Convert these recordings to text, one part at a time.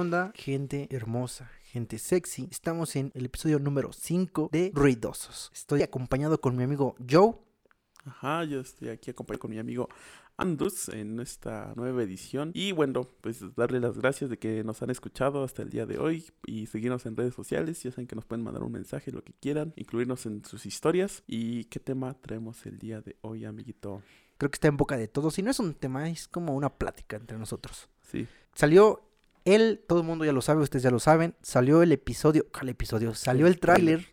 onda, gente hermosa, gente sexy? Estamos en el episodio número 5 de Ruidosos. Estoy acompañado con mi amigo Joe. Ajá, yo estoy aquí acompañado con mi amigo Andus en esta nueva edición. Y bueno, pues darle las gracias de que nos han escuchado hasta el día de hoy y seguirnos en redes sociales. Ya saben que nos pueden mandar un mensaje, lo que quieran, incluirnos en sus historias. ¿Y qué tema traemos el día de hoy, amiguito? Creo que está en boca de todos. Y no es un tema, es como una plática entre nosotros. Sí. Salió el, todo el mundo ya lo sabe, ustedes ya lo saben. Salió el episodio, ¿cuál episodio? Salió el tráiler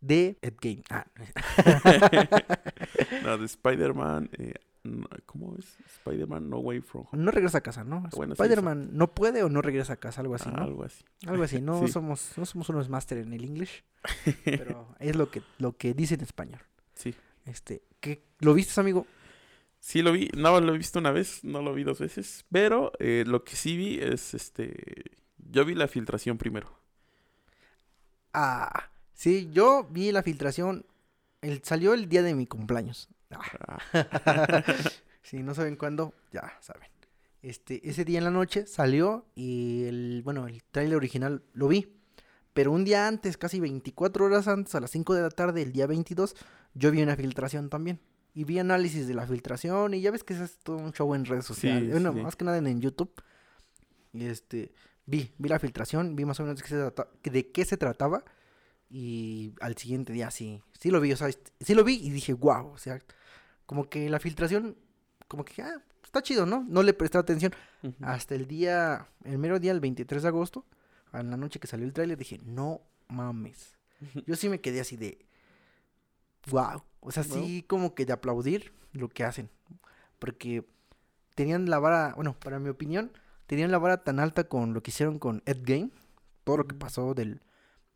de Ed Game. Ah. no, de Spider-Man. Eh, ¿Cómo es? Spider-Man No Way From Home. No regresa a casa, ¿no? Bueno, sí, Spider-Man no puede o no regresa a casa, algo así, Ah, ¿no? algo así. Algo así, no Sí. somos no somos unos máster en el English, pero es lo que lo que dice en español. Sí. Este, ¿qué lo viste, amigo? Sí lo vi, no lo he visto una vez, no lo vi dos veces, pero eh, lo que sí vi es este, yo vi la filtración primero. Ah, sí, yo vi la filtración el salió el día de mi cumpleaños. Ah. Ah, si no saben cuándo, ya saben. Este, ese día en la noche salió y el, bueno, el tráiler original lo vi. Pero un día antes, casi 24 horas antes, a las 5 de la tarde, el día 22, yo vi una filtración también. Y vi análisis de la filtración y ya ves que es todo un show en redes sociales. bueno, sí. más que nada en, en YouTube. Y este, vi, vi la filtración, vi más o menos de qué se, trata- de qué se trataba. Y al siguiente día sí, sí lo vi, o sea, sí lo vi y dije, wow, o sea, como que la filtración, como que, ah, está chido, ¿no? No le presté atención. Hasta el día, el mero día, el 23 de agosto, a la noche que salió el tráiler, dije, no mames. Yo sí me quedé así de, wow. O sea, sí como que de aplaudir lo que hacen. Porque tenían la vara, bueno, para mi opinión, tenían la vara tan alta con lo que hicieron con Ed Game, todo lo que pasó del,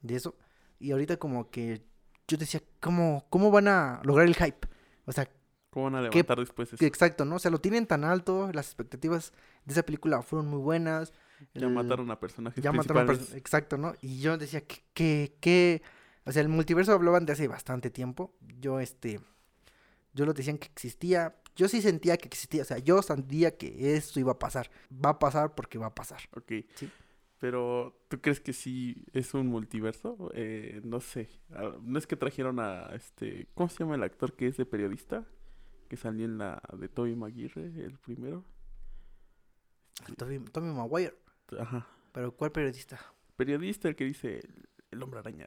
de eso. Y ahorita como que yo decía, ¿cómo, cómo van a lograr el hype? O sea, ¿Cómo van a ¿Qué- levantar después eso? exacto, ¿no? O sea, lo tienen tan alto, las expectativas de esa película fueron muy buenas. Ya el- mataron a personajes ya mataron a principales. Exacto, ¿no? Y yo decía que, que, que, o sea, el multiverso hablaban de hace bastante tiempo. Yo, este, yo lo decían que existía. Yo sí sentía que existía, o sea, yo sentía que esto iba a pasar. Va a pasar porque va a pasar. Ok. Sí. Pero, ¿tú crees que sí es un multiverso? Eh, no sé. Ah, ¿No es que trajeron a este... ¿Cómo se llama el actor que es de periodista? Que salió en la de Toby Maguire, el primero. Tommy, Tommy Maguire. Ajá. Pero ¿cuál periodista? Periodista, el que dice el, hombre araña.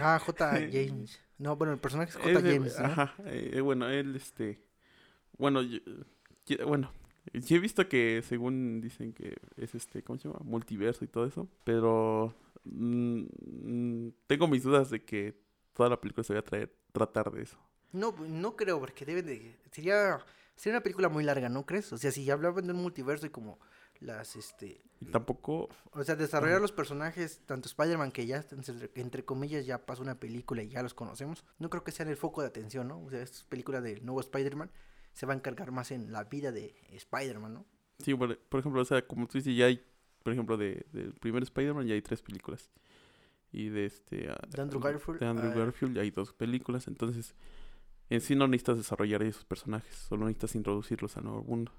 Ah, J. James. No, bueno, el personaje es J. James, ¿no? Ajá. eh, bueno, él, este... Bueno, yo, yo- bueno, yo he visto que según dicen que es este, ¿cómo se llama? Multiverso y todo eso. Pero mm, mm, tengo mis dudas de que toda la película se vaya a traer, tratar de eso. No, no creo, porque deben de... Sería, sería una película muy larga, ¿no crees? O sea, si hablaban de un multiverso y como las, este... Y tampoco... O sea, desarrollar los personajes, tanto Spider-Man, que ya, entre, entre comillas, ya pasó una película y ya los conocemos, no creo que sean el foco de atención, ¿no? O sea, esta película del nuevo Spider-Man se va a encargar más en la vida de Spider-Man, ¿no? Sí, por, por ejemplo, o sea, como tú dices, ya hay, por ejemplo, de, del primer Spider-Man ya hay tres películas. Y de este... ah, De Andrew Garfield, De Andrew ah, Garfield ya hay dos películas. Entonces, en sí no necesitas desarrollar esos personajes. Solo necesitas introducirlos al nuevo mundo.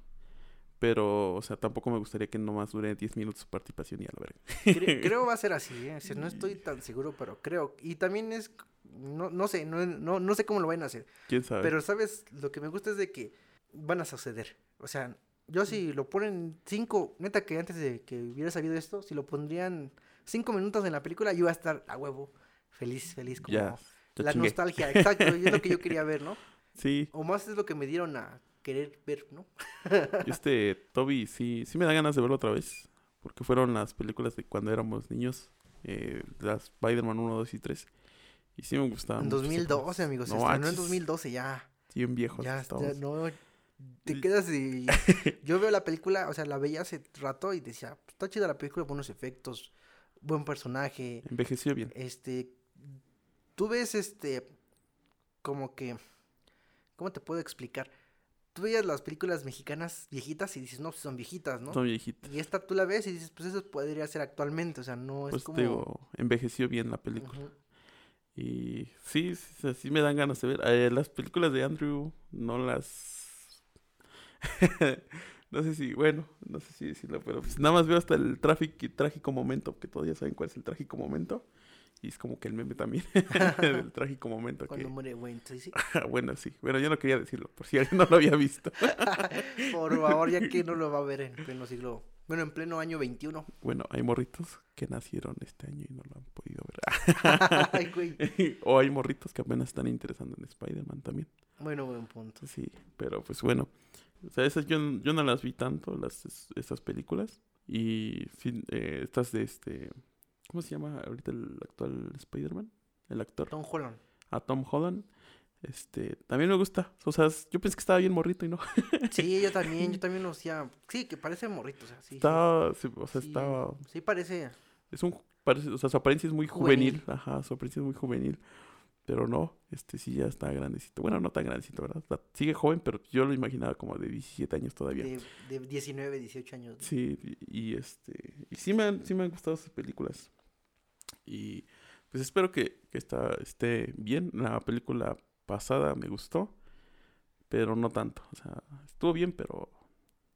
Pero, o sea, tampoco me gustaría que nomás dure 10 minutos su participación y a la verga. Cre- creo va a ser así, ¿eh? O sea, no estoy tan seguro, pero creo. Y también es... No, no sé, no, no, no sé cómo lo van a hacer. ¿Quién sabe? Pero, ¿sabes? Lo que me gusta es de que van a suceder. O sea, yo si lo ponen cinco, neta que antes de que hubiera sabido esto, si lo pondrían cinco minutos en la película, yo iba a estar a huevo, feliz, feliz, como ya, la chingué. nostalgia, exacto, y es lo que yo quería ver, ¿no? Sí, O más es lo que me dieron a querer ver, ¿no? este Toby sí, sí me da ganas de verlo otra vez. Porque fueron las películas de cuando éramos niños. Eh, las Spider-Man 1, 2 y 3. Y sí me gustaban. En mucho, 2012, amigos, No en manches. 2012 ya. Sí, un viejo. Ya, ya, no, te quedas y... Yo veo la película, o sea, la veía hace rato y decía, está chida la película, buenos efectos, buen personaje, Envejeció bien. este, tú ves este, como que, ¿cómo te puedo explicar? Tú veías las películas mexicanas viejitas y dices, no, pues son viejitas, ¿no? Son viejitas. Y esta tú la ves y dices, pues eso podría ser actualmente, o sea, no es Pues como... digo, envejeció bien la película. Y sí, sí, sí me dan ganas de ver. Eh, las películas de Andrew no las... No sé si, bueno, no sé si decirlo, pero pues nada más veo hasta el tráfico, trágico momento, que todos ya saben cuál es el trágico momento. Y es como que el meme también del trágico momento. Cuando que... muere Wayne Tracy. bueno, sí. Bueno, yo no quería decirlo, por si alguien no lo había visto. por favor, ya que no lo va a ver en pleno siglo. Bueno, en pleno año 21. Bueno, hay morritos que nacieron este año y no lo han podido ver. Ay, güey. o hay morritos que apenas están interesando en Spider-Man también. Bueno, buen punto. Sí, pero pues bueno. O sea, esas yo, yo no las vi tanto, las, esas películas. Y eh, estas de este... ¿Cómo se llama ahorita el actual Spider-Man? El actor. Tom Holland. A Tom Holland. Este, también me gusta. O sea, yo pensé que estaba bien morrito y no. sí, yo también, yo también lo hacía. Sí, que parece morrito, o sea, sí. Está, sí, o sea, sí, estaba. Sí, parece. Es un, parece, o sea, su apariencia es muy juvenil. juvenil. Ajá, su apariencia es muy juvenil. Pero no, este sí ya está grandecito. Bueno, no tan grandecito, ¿verdad? Sigue joven, pero yo lo imaginaba como de 17 años todavía. De, de 19, 18 años. ¿no? Sí, y, y, este. Y sí me han, sí me han gustado sus películas. Y pues espero que, que esta, esté bien. La película pasada me gustó, pero no tanto. O sea, estuvo bien, pero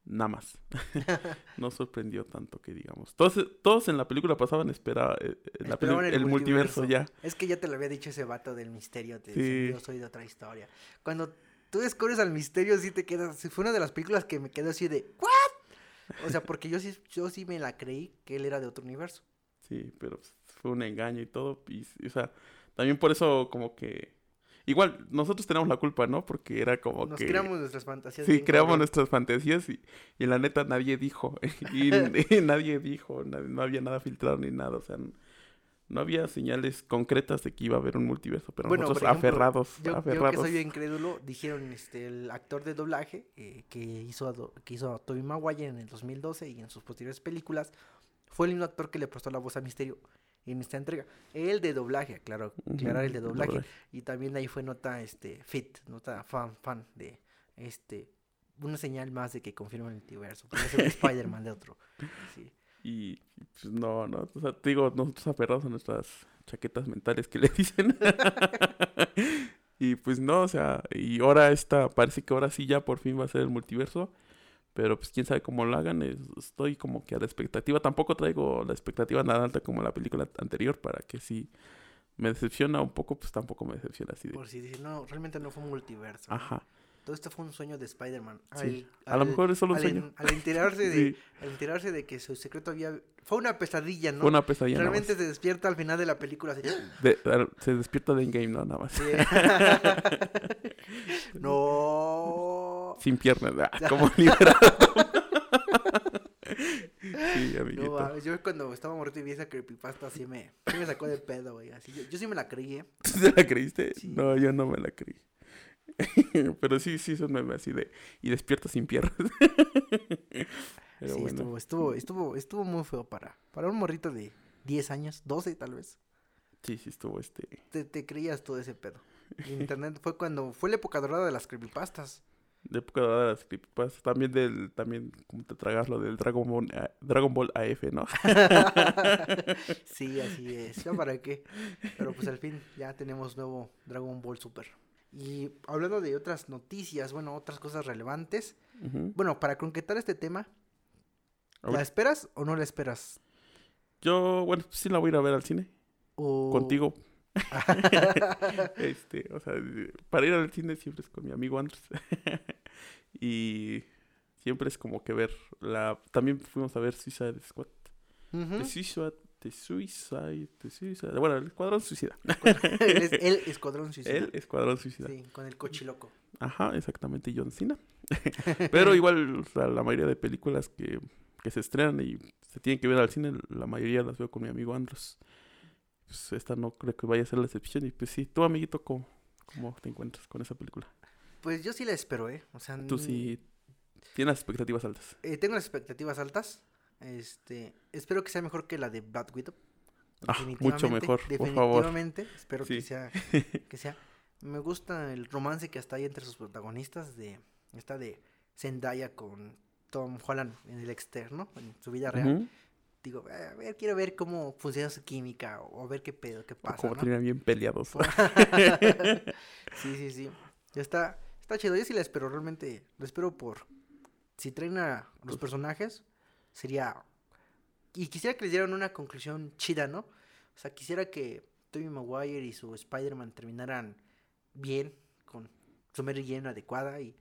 nada más. no sorprendió tanto que digamos. Todos, todos en la película pasaban esperaba, eh, la peli el, el multiverso. multiverso. ya. Es que ya te lo había dicho ese vato del misterio. Te sí. Yo soy de otra historia. Cuando tú descubres al misterio, sí te quedas. Fue una de las películas que me quedó así de, ¿what? O sea, porque yo sí, yo sí me la creí que él era de otro universo. Sí, pero fue un engaño y todo. Y, o sea, también por eso como que Igual, nosotros tenemos la culpa, ¿no? Porque era como Nos que... creamos nuestras fantasías. Sí, creamos cabrón. nuestras fantasías y, y, la neta nadie dijo. y, y nadie dijo, nadie, no había nada filtrado ni nada. O sea, no, no, había señales concretas de que iba a haber un multiverso. Pero bueno, nosotros ejemplo, aferrados, yo, aferrados. Yo que soy incrédulo, dijeron este, el actor de doblaje eh, que, hizo a, que hizo a Tobey Maguire en el 2012 y en sus posteriores películas, fue el mismo actor que le prestó la voz a Misterio en esta entrega. El de doblaje, claro, aclarar el de doblaje. doblaje. Y también ahí fue nota este fit, nota fan fan de este una señal más de que confirma el multiverso. Un Spider-Man de otro. Sí. Y pues no, no, o sea, te digo, nosotros aferrados a nuestras chaquetas mentales que le dicen. y pues no, o sea, y ahora esta, parece que ahora sí ya por fin va a ser el multiverso. Pero pues quién sabe cómo lo hagan. Estoy como que a la expectativa. Tampoco traigo la expectativa nada alta como la película anterior para que si me decepciona un poco, pues tampoco me decepciona así. De... Por si dice, no, realmente no fue un multiverso. Ajá. Todo esto fue un sueño de Spider-Man. Sí. a lo mejor es solo un al, sueño. Al enterarse, de, sí. al enterarse de que su secreto había... Fue una pesadilla, ¿no? Fue una pesadilla. Realmente se despierta al final de la película así. De, se despierta de Endgame, ¿no? Nada más. Sí. no. Sin piernas. Ah, como liberado. sí, amiguito. No, yo cuando estaba muerto y vi esa creepypasta así me, sí me sacó de pedo, güey. Así, yo, yo, sí me la creí, ¿eh? ¿Se la creíste? Sí. No, yo no me la creí. Pero sí, sí, son memes así de... Y despierto sin piernas. Pero sí, bueno. estuvo, estuvo, estuvo, estuvo muy feo para, para un morrito de 10 años, 12 tal vez. Sí, sí, estuvo este... Te, te creías todo ese pedo. Internet fue cuando... Fue la época dorada de las creepypastas de época de las creepypastas, también del, también, como te tragas lo del Dragon Ball, uh, Dragon Ball AF, ¿no? sí, así es, ¿ya para qué? Pero pues al fin ya tenemos nuevo Dragon Ball Super. Y hablando de otras noticias, bueno, otras cosas relevantes, uh -huh. bueno, para concretar este tema, ¿la esperas o no la esperas? Yo, bueno, sí la voy a ir a ver al cine. O... Contigo. este, o sea, para ir al cine siempre es con mi amigo Andrés. y siempre es como que ver la... También fuimos a ver Suicide Squad. Uh -huh. The Suicide... The Suicide... The Suicide... Bueno, el Escuadrón Suicida. el, es, el Escuadrón Suicida. El Escuadrón Suicida. Sí, con el cochiloco. Ajá, exactamente, John Cena. Pero igual, o sea, la mayoría de películas que, que se estrenan y se tienen que ver al cine, la mayoría las veo con mi amigo Andros. Pues esta no creo que vaya a ser la excepción. Y pues sí, tú, amiguito, ¿cómo, cómo te encuentras con esa película? Pues yo sí la espero, ¿eh? O sea, tú sí tienes expectativas altas. Eh, tengo las expectativas altas. Este, espero que sea mejor que la de Black Widow. Ah, mucho mejor, por favor. Definitivamente, espero sí. que sea que sea me gusta el romance que hasta hay entre sus protagonistas de esta de Zendaya con Tom Holland en el externo, en su vida real. Uh -huh digo, a ver, quiero ver cómo funciona su química o, o ver qué pedo, qué pasa. Como ¿no? terminan bien peleados. sí, sí, sí. Ya está, está chido. Yo sí la espero, realmente lo espero por, si traen a los personajes, sería... Y quisiera que les dieran una conclusión chida, ¿no? O sea, quisiera que Tobey Maguire y su Spider-Man terminaran bien, con su Mary Jane adecuada y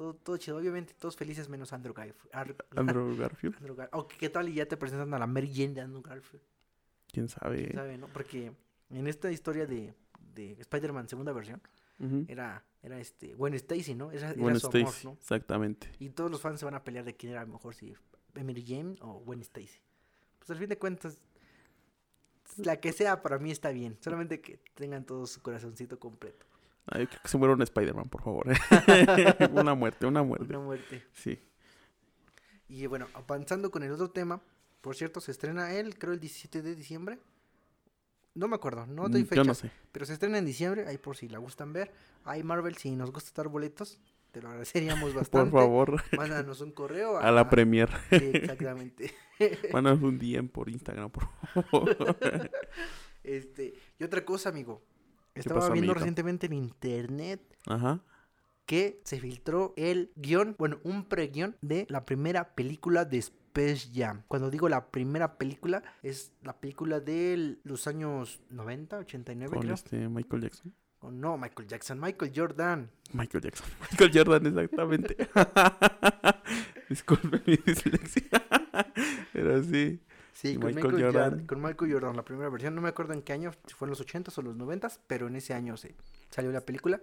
todo, todo chido. Obviamente todos felices menos Andrew Garfield. Andrew Garfield. Andrew Gar- ¿qué tal y ya te presentan a la Mary Jane de Andrew Garfield? ¿Quién sabe? ¿Quién sabe, no? Porque en esta historia de, de Spider-Man segunda versión, era, era este, Gwen Stacy, ¿no? Era, era Gwen su amor, Stacy, ¿no? exactamente. Y todos los fans se van a pelear de quién era mejor, si Mary Jane o Gwen Stacy. Pues al fin de cuentas, la que sea para mí está bien. Solamente que tengan todo su corazoncito completo. Ay, creo que se muera un Spider-Man, por favor. ¿eh? una muerte, una muerte. Una muerte. Sí. Y bueno, avanzando con el otro tema, por cierto, se estrena él, creo el 17 de diciembre. No me acuerdo, no doy Mm, fecha. Yo no sé. Pero se estrena en diciembre, ahí por si la gustan ver. Ahí Marvel, si nos gusta dar boletos, te lo agradeceríamos Por bastante. favor, Mándanos un correo a la premier. Sí, exactamente. Mándanos un DM por Instagram, por favor. Este, y otra cosa, amigo. Estaba pasó, viendo amiguito? recientemente en internet Ajá. que se filtró el guion, bueno, un pre-guión de la primera película de Space Jam. Cuando digo la primera película, es la película de los años 90, 89, Con creo. este Michael Jackson. O no, Michael Jackson, Michael Jordan. Michael Jackson. Michael Jordan, exactamente. Disculpe mi dislexia. Pero sí. Sí, con Michael Michael, Jordan. Jordan. Con Michael Jordan, la primera versión. No me acuerdo en qué año, si fue en los 80s o los 90s, pero en ese año se salió la película.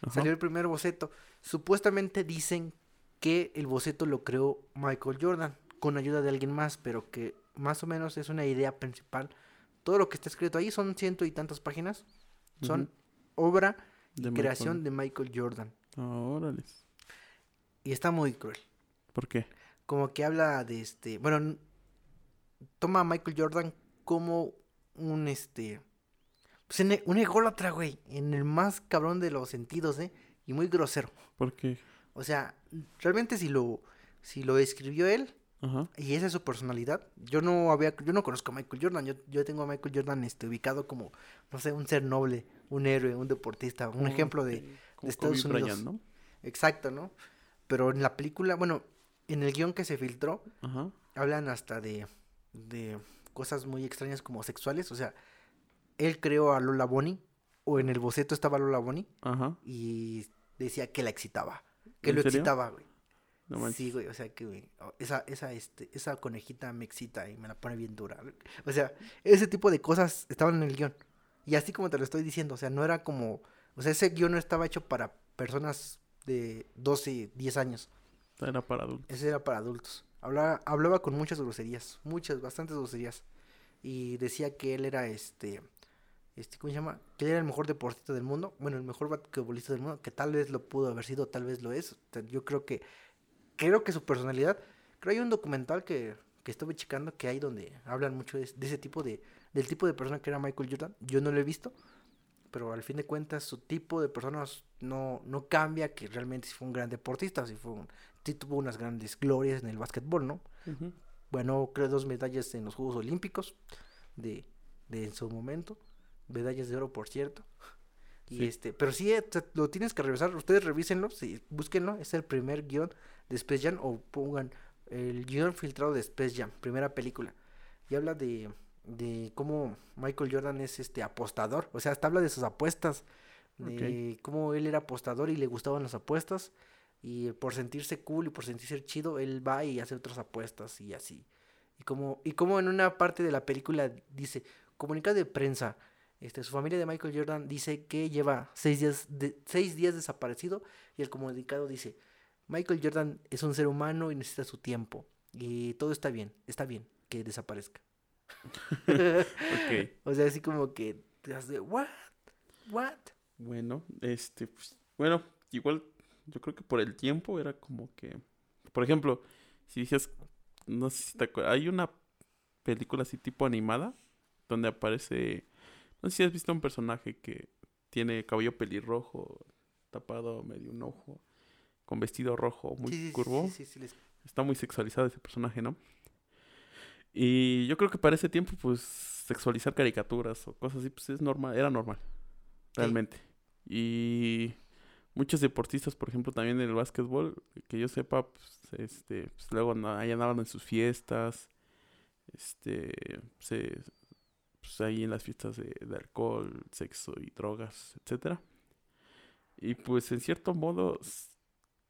Ajá. Salió el primer boceto. Supuestamente dicen que el boceto lo creó Michael Jordan con ayuda de alguien más, pero que más o menos es una idea principal. Todo lo que está escrito ahí son ciento y tantas páginas. Son obra De Michael. creación de Michael Jordan. Órale. Y está muy cruel. ¿Por qué? Como que habla de este. Bueno, toma a Michael Jordan como un este. Pues en e- un ególatra, güey. En el más cabrón de los sentidos, ¿eh? Y muy grosero. ¿Por qué? O sea, realmente si lo, si lo escribió él Ajá. y esa es su personalidad, yo no había, yo no conozco a Michael Jordan, yo, yo tengo a Michael Jordan este, ubicado como, no sé, un ser noble, un héroe, un deportista, un ejemplo de, como Estados Kobe Unidos. ¿no? exacto, ¿no? Pero en la película, bueno, en el guion que se filtró, Ajá. hablan hasta de, de cosas muy extrañas como sexuales, o sea, él creó a Lola Bonnie, o en el boceto estaba Lola Bonnie, Ajá. y decía que la excitaba, que ¿En lo serio? excitaba, güey. No. Sí, güey, o sea que, güey, esa, esa, este, esa conejita me excita y me la pone bien dura. O sea, ese tipo de cosas estaban en el guion. Y así como te lo estoy diciendo, o sea, no era como, o sea, ese guion no estaba hecho para personas de 12, 10 años. Era para adultos. Ese era para adultos. Hablaba, hablaba con muchas groserías, muchas, bastantes groserías. Y decía que él era este, este, ¿cómo se llama? Que él era el mejor deportista del mundo, bueno, el mejor basquetbolista del mundo, que tal vez lo pudo haber sido, tal vez lo es. Yo creo que, creo que su personalidad, creo hay un documental que, que estuve checando que hay donde hablan mucho de, de ese tipo de, del tipo de persona que era Michael Jordan. Yo no lo he visto, pero al fin de cuentas su tipo de personas no, no cambia, que realmente si fue un gran deportista, si fue un, sí tuvo unas grandes glorias en el básquetbol, ¿no? Bueno, creo dos medallas en los Juegos Olímpicos de, de en su momento, medallas de oro, por cierto. Y Sí. este, pero sí, eh, lo tienes que revisar, ustedes revísenlo, sí, búsquenlo, es el primer guion de Space Jam o pongan el guion filtrado de Space Jam, primera película. Y habla de, de cómo Michael Jordan es este apostador, o sea, hasta habla de sus apuestas, de cómo él era apostador y le gustaban las apuestas y por sentirse cool y por sentirse chido, él va y hace otras apuestas y así. Y como, y como en una parte de la película dice, comunicado de prensa, este, su familia de Michael Jordan dice que lleva seis días, de, seis días desaparecido y el comunicado dice, Michael Jordan es un ser humano y necesita su tiempo y todo está bien, está bien que desaparezca. Ok. O sea, así como que te das de, what, what. Bueno, este, pues, bueno, igual yo creo que por el tiempo era como que, por ejemplo, si dices, no sé si te acuerdas, hay una película así tipo animada donde aparece, no sé si has visto un personaje que tiene cabello pelirrojo, tapado medio un ojo, con vestido rojo muy Sí, curvo. sí, sí, sí, les- Está muy sexualizado ese personaje, ¿no? Y yo creo que para ese tiempo, pues, sexualizar caricaturas o cosas así, pues es normal, era normal, realmente. Y muchos deportistas, por ejemplo, también en el básquetbol, que yo sepa, pues, este, pues, luego ahí andaban en sus fiestas, este, se, pues ahí en las fiestas de, alcohol, sexo y drogas, etcétera. Y pues en cierto modo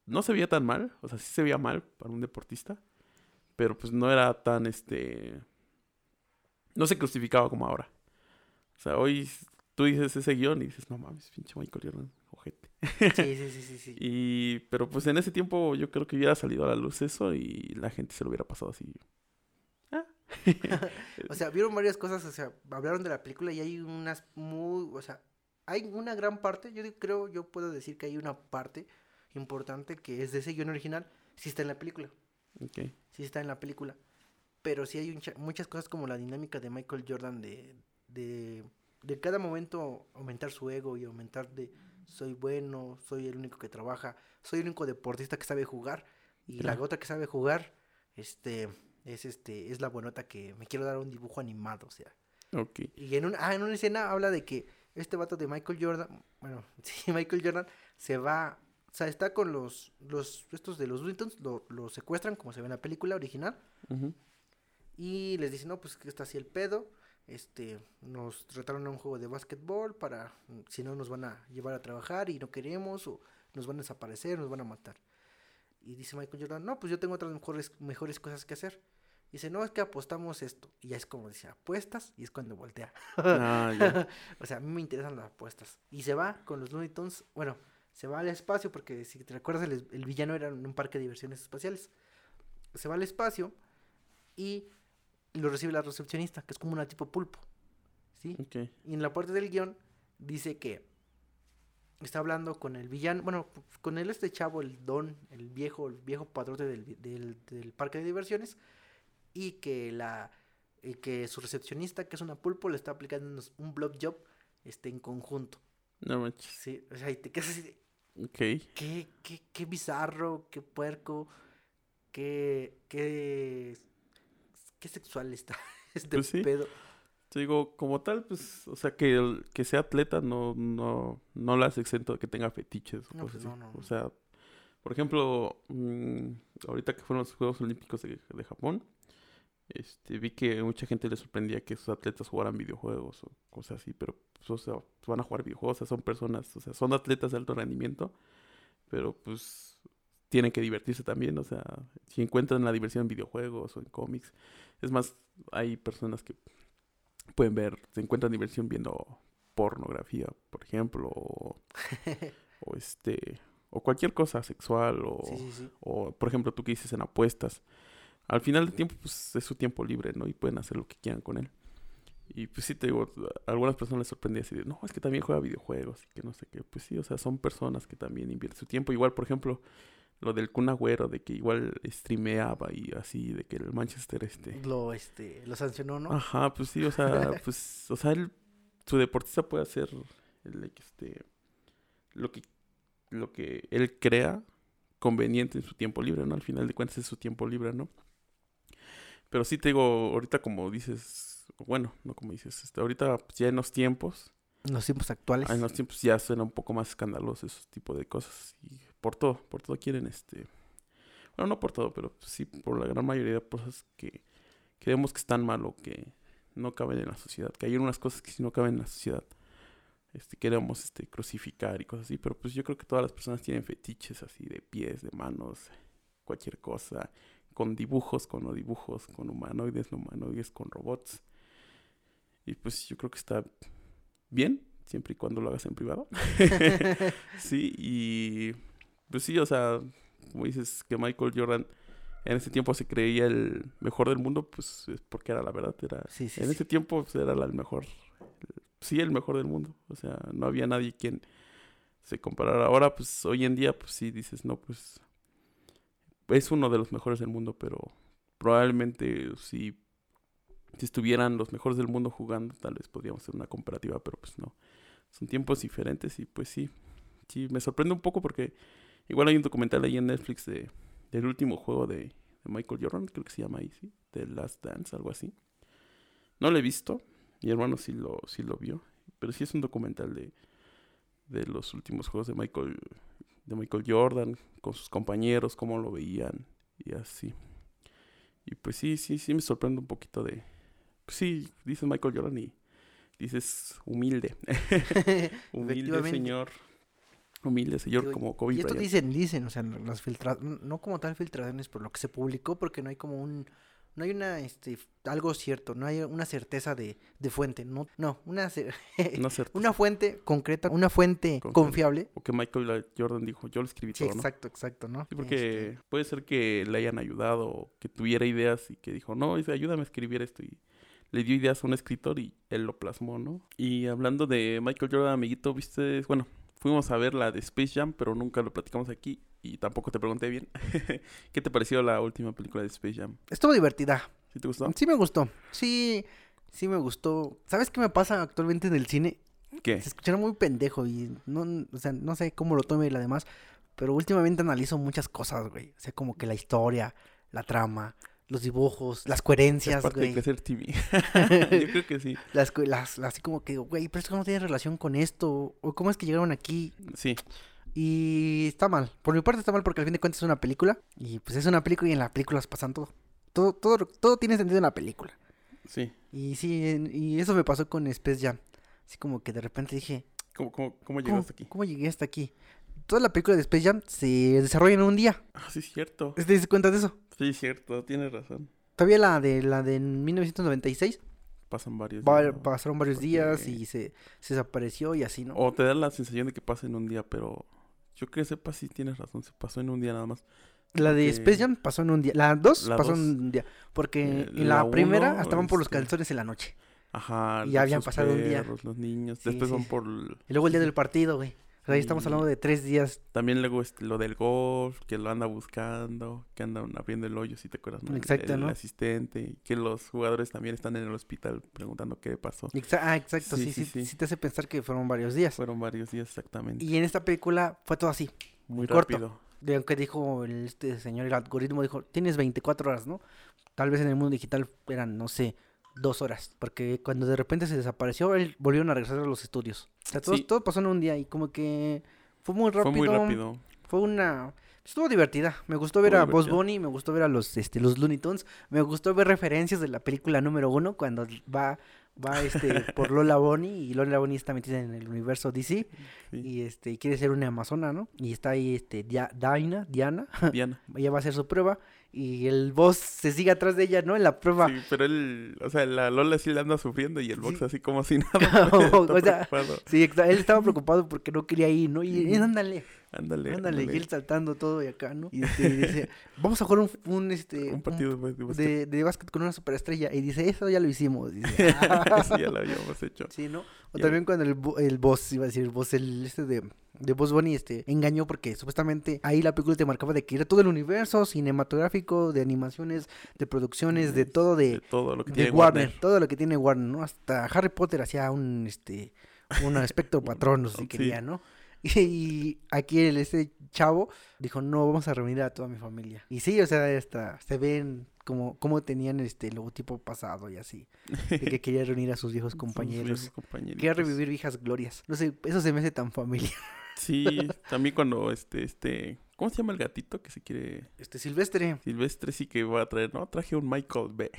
no se veía tan mal, o sea, sí se veía mal para un deportista, pero pues no era tan este no se crucificaba como ahora. O sea, hoy tú dices ese guion y dices, no mames, pinche Michael Jordan, ojete. Sí, sí, sí, sí, sí. y, pero pues en ese tiempo yo creo que hubiera salido a la luz eso y la gente se lo hubiera pasado así. Ah. o sea, vieron varias cosas, o sea, hablaron de la película y hay unas muy, o sea, hay una gran parte, yo creo, yo puedo decir que hay una parte importante que es de ese guion original, sí está en la película. Ok. Sí está en la película pero sí hay muchas cosas como la dinámica de Michael Jordan de, de, de cada momento aumentar su ego y aumentar de soy bueno, soy el único que trabaja, soy el único deportista que sabe jugar y la gota que sabe jugar este es este es la buenota que me quiero dar un dibujo animado, o sea. Okay. Y en, un, ah, en una escena habla de que este vato de Michael Jordan, bueno, sí, Michael Jordan se va, o sea, está con los, los, estos de los Wintons, lo, lo secuestran como se ve en la película original. Y les dice, no, pues que está así el pedo. Este, nos trataron a un juego de básquetbol para, si no nos van a llevar a trabajar y no queremos, o nos van a desaparecer, nos van a matar. Y dice Michael Jordan, no, pues yo tengo otras mejores, mejores cosas que hacer. dice, no, es que apostamos esto. Y ya es como dice, apuestas, y es cuando voltea. Ah, o sea, a mí me interesan las apuestas. Y se va con los Looney Tunes, bueno, se va al espacio, porque si te recuerdas, el, el villano era en un parque de diversiones espaciales. Se va al espacio y lo recibe la recepcionista, que es como una tipo pulpo. ¿Sí? Y en la parte del guion dice que está hablando con el villano, bueno, con él este chavo, el don, el viejo, el viejo padrote del, parque de diversiones, y que la que su recepcionista, que es una pulpo, le está aplicando un blob job este, en conjunto. No manches. Sí, o sea, y te quedas así de... Ok. Qué, qué, qué bizarro, qué puerco, qué, qué qué sexual está este pues pedo. Te digo, como tal, pues, o sea, que el, que sea atleta no, no, no la hace exento de que tenga fetiches o cosas pues así. o sea, por ejemplo, mm, ahorita que fueron los Juegos Olímpicos de, Japón, este, vi que mucha gente le sorprendía que sus atletas jugaran videojuegos o cosas así, pero, pues, o sea, van a jugar videojuegos, o sea, son personas, o sea, son atletas de alto rendimiento, pero pues tienen que divertirse también, o sea, si encuentran la diversión en videojuegos o en cómics, es más, hay personas que pueden ver, se encuentran diversión viendo pornografía, por ejemplo, o, este, o cualquier cosa sexual, o, o por ejemplo tú que dices en apuestas. Al final del tiempo, pues es su tiempo libre, ¿no? Y pueden hacer lo que quieran con él. Y pues sí, te digo, a algunas personas les sorprende así de, no, es que también juega videojuegos y que no sé qué. Pues sí, o sea, son personas que también invierten su tiempo. Igual, por ejemplo, lo del Kun Agüero, de que igual streameaba y así, de que el Manchester este... Lo, este, lo sancionó, ¿no? Ajá, pues sí, o sea, pues, o sea, él, su deportista puede hacer el, este, lo que, lo que él crea conveniente en su tiempo libre, ¿no? Al final de cuentas es su tiempo libre, ¿no? Pero sí te digo, ahorita como dices, bueno, no como dices, este, ahorita pues, ya en los tiempos... En los tiempos actuales. En los tiempos ya suena un poco más escandaloso esos tipo de cosas. Y por todo, por todo quieren este... Bueno, no por todo, pero sí por la gran mayoría de cosas que creemos que están mal o que no caben en la sociedad. Que hay unas cosas que sí no caben en la sociedad. Este, queremos este, crucificar y cosas así, pero pues yo creo que todas las personas tienen fetiches así de pies, de manos, cualquier cosa, con dibujos, con no dibujos, con humanoides, no humanoides, con robots. Y pues yo creo que está bien, siempre y cuando lo hagas en privado. sí, y pues sí, o sea, como dices que Michael Jordan en ese tiempo se creía el mejor del mundo, pues es porque era la verdad, era en ese tiempo pues, era el mejor, sí el mejor del mundo, o sea, no había nadie quien se comparara. Ahora, pues hoy en día, pues sí dices, no, pues es uno de los mejores del mundo, pero probablemente si, si estuvieran los mejores del mundo jugando, tal vez podríamos hacer una comparativa, pero pues no, son tiempos diferentes y pues sí, sí, me sorprende un poco porque Igual hay un documental ahí en Netflix de, del último juego de, Michael Jordan, creo que se llama ahí, ¿sí? The Last Dance, algo así. No lo he visto, mi hermano sí lo, sí lo vio, pero sí es un documental de, de los últimos juegos de Michael de Michael Jordan, con sus compañeros, cómo lo veían y así. Y pues sí, sí, sí me sorprende un poquito de... Pues sí, dices Michael Jordan y dices humilde. humilde señor. Humilde señor Digo, como Kobe Y esto Bryant. dicen, dicen, o sea, las filtraciones, no como tal filtraciones por lo que se publicó, porque no hay como un, no hay una, este, algo cierto, no hay una certeza de, de fuente, no, no, una, una fuente concreta, una fuente Concreta. confiable. O que Michael Jordan dijo, yo lo escribí Sí, todo, ¿no? exacto, exacto, ¿no? Sí, porque Este, puede ser que le hayan ayudado que tuviera ideas y que dijo, no, dice, ayúdame a escribir esto y le dio ideas a un escritor y él lo plasmó, ¿no? Y hablando de Michael Jordan, amiguito, viste, bueno, fuimos a ver la de Space Jam, pero nunca lo platicamos aquí y tampoco te pregunté bien. ¿Qué te pareció la última película de Space Jam? estuvo divertida, ¿Sí te gustó? sí me gustó, sí, sí me gustó. ¿Sabes qué me pasa actualmente en el cine? ¿Qué? Se escuchará muy pendejo y no, o sea, no sé cómo lo tome y la demás, pero últimamente analizo muchas cosas, güey. O sea, como que la historia, la trama, los dibujos, las Es coherencias, parte de güey. crecer TV. Yo creo que sí. Las, las, así como que, güey, pero esto no tiene relación con esto, o cómo es que llegaron aquí. Sí, Y está mal. Por mi parte está mal porque al fin de cuentas es una película. Y pues es una película y en las películas pasan todo. Todo, todo, todo tiene sentido en la película. sí. Y sí, y eso me pasó con Space Jam. Así como que de repente dije, ¿Cómo, cómo, cómo ¿cómo, llegaste aquí? cómo llegué hasta aquí? Toda la película de Space Jam se desarrolla en un día. Ah, sí, es cierto. ¿Te das cuenta de eso? Sí, es cierto, tienes razón. Todavía la de la de 1996 Pasan varios va- días, ¿no? pasaron varios días y se, se desapareció y así, ¿no? O te da la sensación de que pasa en un día, pero yo creo que sepa si tienes razón, se pasó en un día nada más. La de Space Jam pasó en un día. La 2 La pasó dos, en un día. Porque eh, en la, la primera uno, estaban por los este, calzones en la noche. Ajá. Y ya habían pasado un día. perros, Los niños, Sí, después sí. van por... el- Y luego el día del partido, güey. Sea, ahí estamos hablando de tres días. También luego este, lo del golf, que lo anda buscando, que andan abriendo el hoyo, si te acuerdas, ¿no? El- Exacto, el, ¿no? asistente, que los jugadores también están en el hospital preguntando qué pasó. Exa- ah, exacto. Sí, Sí sí, sí, te hace pensar que fueron varios días. Fueron varios días exactamente. Y en esta película fue todo así. Muy corto. rápido. De aunque dijo el, este señor, el algoritmo dijo, tienes 24 horas, ¿no? Tal vez en el mundo digital eran, no sé, dos horas. Porque cuando de repente se desapareció, él volvieron a regresar a los estudios. O sea, todo, Sí. todo pasó en un día y como que fue muy rápido. Fue muy rápido. Fue una... Estuvo divertida. Me gustó ver Muy a Boss. Bunny, me gustó ver a los, este, los Looney Tunes. Me gustó ver referencias de la película número uno cuando va, va este, por Lola Bunny y Lola Bunny está metida en el universo DC Sí. y este y quiere ser una amazona, ¿no? Y está ahí este Dia- Diana, Diana. ella va a hacer su prueba y el boss se sigue atrás de ella, ¿no? En la prueba. Sí, pero él, o sea, la Lola sí le anda sufriendo y el box Sí. así como si nada. O está sea. Sí, él estaba preocupado porque no quería ir, ¿no? Y, y ándale, Ándale, ándale, y él saltando todo y acá, ¿no? Y, este, y dice, vamos a jugar un, un, este, Un partido de, de básquet. de, de básquet con una superestrella. Y dice, eso ya lo hicimos. Dice, "Ah". Eso ya lo habíamos hecho. Sí, ¿no? O también cuando el, el boss, iba a decir el boss, el este de, de Boss Bunny, este, engañó porque supuestamente ahí la película te marcaba de que era todo el universo cinematográfico, de animaciones, de producciones, de todo De de, todo lo que de tiene Warner, Warner. todo lo que tiene Warner, ¿no? Hasta Harry Potter hacía un, este, un espectro patrono, si Sí. quería, ¿no? Y aquí el, este chavo dijo, no, vamos a reunir a toda mi familia. Y sí, o sea, hasta se ven como, como tenían este logotipo pasado y así. De que quería reunir a sus viejos compañeros. Quería revivir viejas glorias. No sé, eso se me hace tan familiar. Sí, también cuando este, este, ¿cómo se llama el gatito que se quiere? Este Silvestre. Silvestre sí que va a traer, no, traje un Michael B.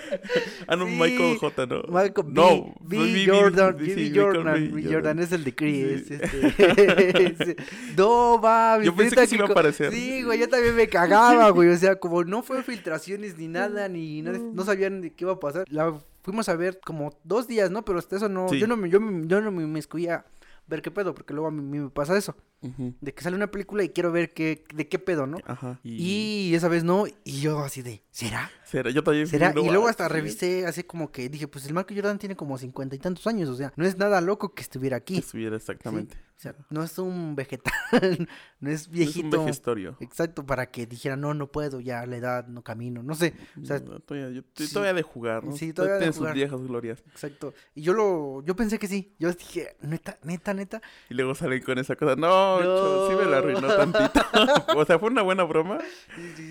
ah, no, Sí, Michael J, ¿no? Michael B, no, B. fue B, Jordan, B. sí, Jordan, B. Jordan es el de Chris. Sí. Este, no, va, Yo pensé que sí iba a aparecer. Sí, güey, yo también me cagaba, güey. O sea, como no fue filtraciones ni nada, ni nada, no sabían de qué iba a pasar. La fuimos a ver como dos días, ¿no? Pero hasta eso no, yo no me, yo, me- yo no me inmiscuía a ver qué pedo, porque luego a mí me pasa eso. De que sale una película y quiero ver qué, de qué pedo, ¿no? Ajá. Y, Y esa vez no, y yo así de, ¿será? será, yo también. ¿Será? no Y luego hasta revisé así como que dije, pues el Marco Jordan tiene como cincuenta y tantos años, o sea, no es nada loco que estuviera que aquí. estuviera exactamente. O sea, no es un vegetal, no es No Es un viejito. vejestorio. Exacto, para que dijera, no, no puedo, ya la edad, no camino, no sé. O sea, No, todavía, yo- sí. todavía de jugar, ¿no? Sí, todavía de tiene jugar. sus viejas glorias. exacto. Y yo lo, yo pensé que sí. Yo dije, neta, neta, neta. Y luego salen con esa cosa. No, cho, sí me la arruinó No. tantito. o sea, fue una buena broma,